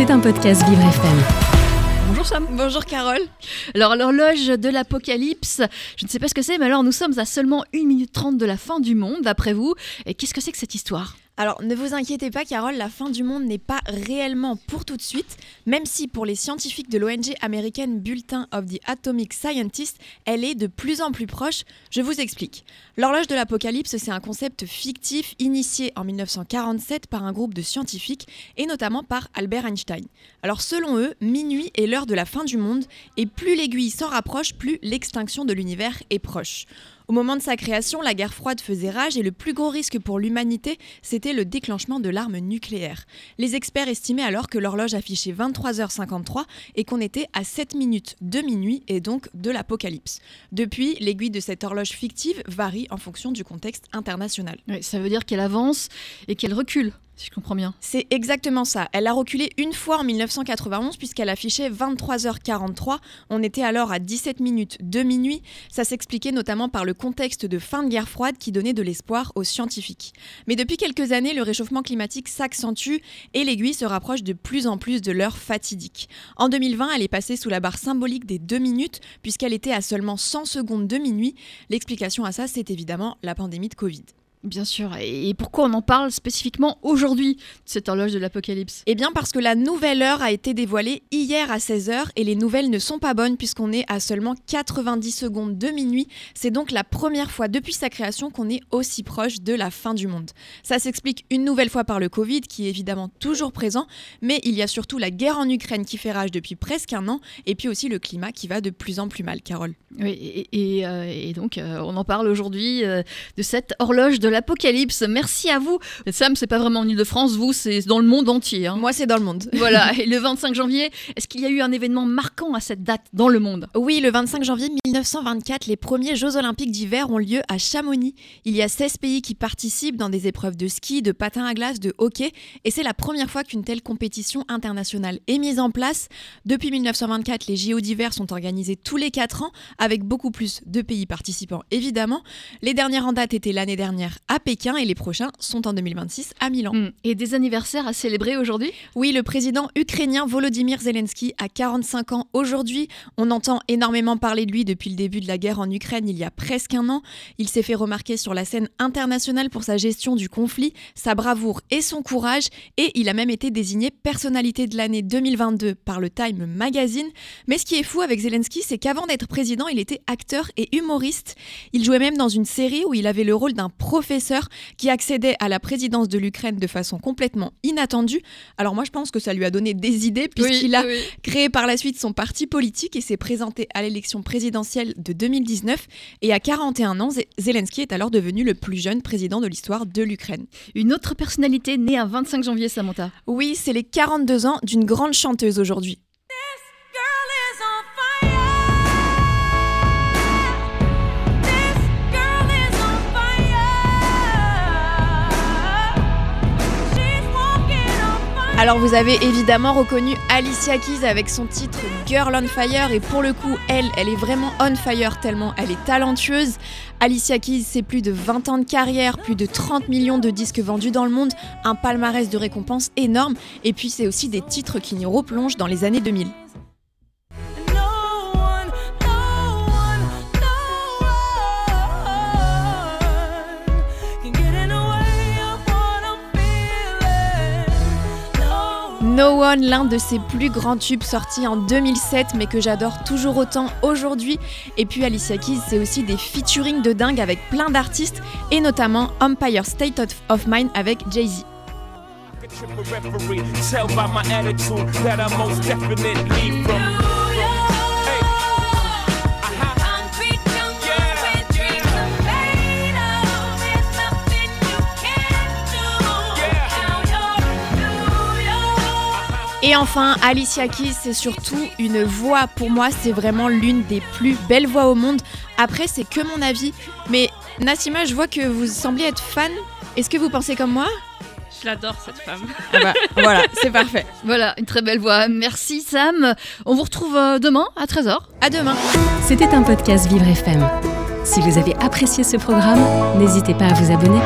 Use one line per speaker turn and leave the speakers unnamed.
C'est un podcast Vivre FM.
Bonjour Sam.
Bonjour Carole.
Alors l'horloge de l'apocalypse, je ne sais pas ce que c'est, mais alors nous sommes à seulement 1 minute 30 de la fin du monde, d'après vous. Et qu'est-ce que c'est que cette histoire?
Alors ne vous inquiétez pas Carole, la fin du monde n'est pas réellement pour tout de suite, même si pour les scientifiques de l'ONG américaine Bulletin of the Atomic Scientist, elle est de plus en plus proche. Je vous explique. L'horloge de l'apocalypse, c'est un concept fictif initié en 1947 par un groupe de scientifiques et notamment par Albert Einstein. Alors selon eux, minuit est l'heure de la fin du monde et plus l'aiguille s'en rapproche, plus l'extinction de l'univers est proche. Au moment de sa création, la guerre froide faisait rage et le plus gros risque pour l'humanité, c'était le déclenchement de l'arme nucléaire. Les experts estimaient alors que l'horloge affichait 23h53 et qu'on était à 7 minutes de minuit et donc de l'apocalypse. Depuis, l'aiguille de cette horloge fictive varie en fonction du contexte international.
Ça veut dire qu'elle avance et qu'elle recule je comprends bien.
C'est exactement ça. Elle a reculé une fois en 1991 puisqu'elle affichait 23h43. On était alors à 17 minutes de minuit. Ça s'expliquait notamment par le contexte de fin de guerre froide qui donnait de l'espoir aux scientifiques. Mais depuis quelques années, le réchauffement climatique s'accentue et l'aiguille se rapproche de plus en plus de l'heure fatidique. En 2020, elle est passée sous la barre symbolique des 2 minutes puisqu'elle était à seulement 100 secondes de minuit. L'explication à ça, c'est évidemment la pandémie de Covid.
Bien sûr. Et pourquoi on en parle spécifiquement aujourd'hui, cette horloge de l'apocalypse?
Eh bien parce que la nouvelle heure a été dévoilée hier à 16h et les nouvelles ne sont pas bonnes puisqu'on est à seulement 90 secondes de minuit. C'est donc la première fois depuis sa création qu'on est aussi proche de la fin du monde. Ça s'explique une nouvelle fois par le Covid qui est évidemment toujours présent, mais il y a surtout la guerre en Ukraine qui fait rage depuis presque un an et puis aussi le climat qui va de plus en plus mal, Carole.
Oui, et, euh, donc euh, on en parle aujourd'hui euh, de cette horloge de l'apocalypse. Merci à vous. Sam, c'est pas vraiment en Ile-de-France, vous, c'est dans le monde entier. Hein.
Moi, c'est dans le monde.
Voilà, et le 25 janvier, est-ce qu'il y a eu un événement marquant à cette date dans le monde?
Oui, le 25 janvier 1924, les premiers Jeux olympiques d'hiver ont lieu à Chamonix. Il y a 16 pays qui participent dans des épreuves de ski, de patin à glace, de hockey, et c'est la première fois qu'une telle compétition internationale est mise en place. Depuis 1924, les JO d'hiver sont organisés tous les 4 ans, avec beaucoup plus de pays participants évidemment. Les dernières en date étaient l'année dernière à Pékin et les prochains sont en 2026 à Milan.
Hmm. Et des anniversaires à célébrer aujourd'hui?
Oui, le président ukrainien Volodymyr Zelensky a 45 ans aujourd'hui. On entend énormément parler de lui depuis le début de la guerre en Ukraine il y a presque un an. Il s'est fait remarquer sur la scène internationale pour sa gestion du conflit, sa bravoure et son courage et il a même été désigné personnalité de l'année 2022 par le Time Magazine. Mais ce qui est fou avec Zelensky, c'est qu'avant d'être président, il était acteur et humoriste. Il jouait même dans une série où il avait le rôle d'un professeur qui accédait à la présidence de l'Ukraine de façon complètement inattendue. Alors moi je pense que ça lui a donné des idées puisqu'il a créé par la suite son parti politique et s'est présenté à l'élection présidentielle de 2019 et à 41 ans, Zelensky est alors devenu le plus jeune président de l'histoire de l'Ukraine.
Une autre personnalité née un 25 janvier, Samantha.
Oui, c'est les 42 ans d'une grande chanteuse aujourd'hui. Alors vous avez évidemment reconnu Alicia Keys avec son titre Girl on Fire et pour le coup elle, elle est vraiment on fire tellement elle est talentueuse. Alicia Keys c'est plus de 20 ans de carrière, plus de 30 millions de disques vendus dans le monde, un palmarès de récompenses énorme et puis c'est aussi des titres qui nous replongent dans les années 2000. No One, l'un de ses plus grands tubes sortis en 2007 mais que j'adore toujours autant aujourd'hui. Et puis Alicia Keys, c'est aussi des featuring de dingue avec plein d'artistes et notamment Empire State of Mind avec Jay-Z. Et enfin, Alicia Keys, c'est surtout une voix. Pour moi, c'est vraiment l'une des plus belles voix au monde. Après, c'est que mon avis. Mais Nassima, je vois que vous semblez être fan. Est-ce que vous pensez comme moi?
Je l'adore cette femme.
Ah bah, voilà, c'est parfait.
Voilà, une très belle voix. Merci Sam. On vous retrouve euh, demain à 13h.
À demain.
C'était un podcast Vivre FM. Si vous avez apprécié ce programme, n'hésitez pas à vous abonner.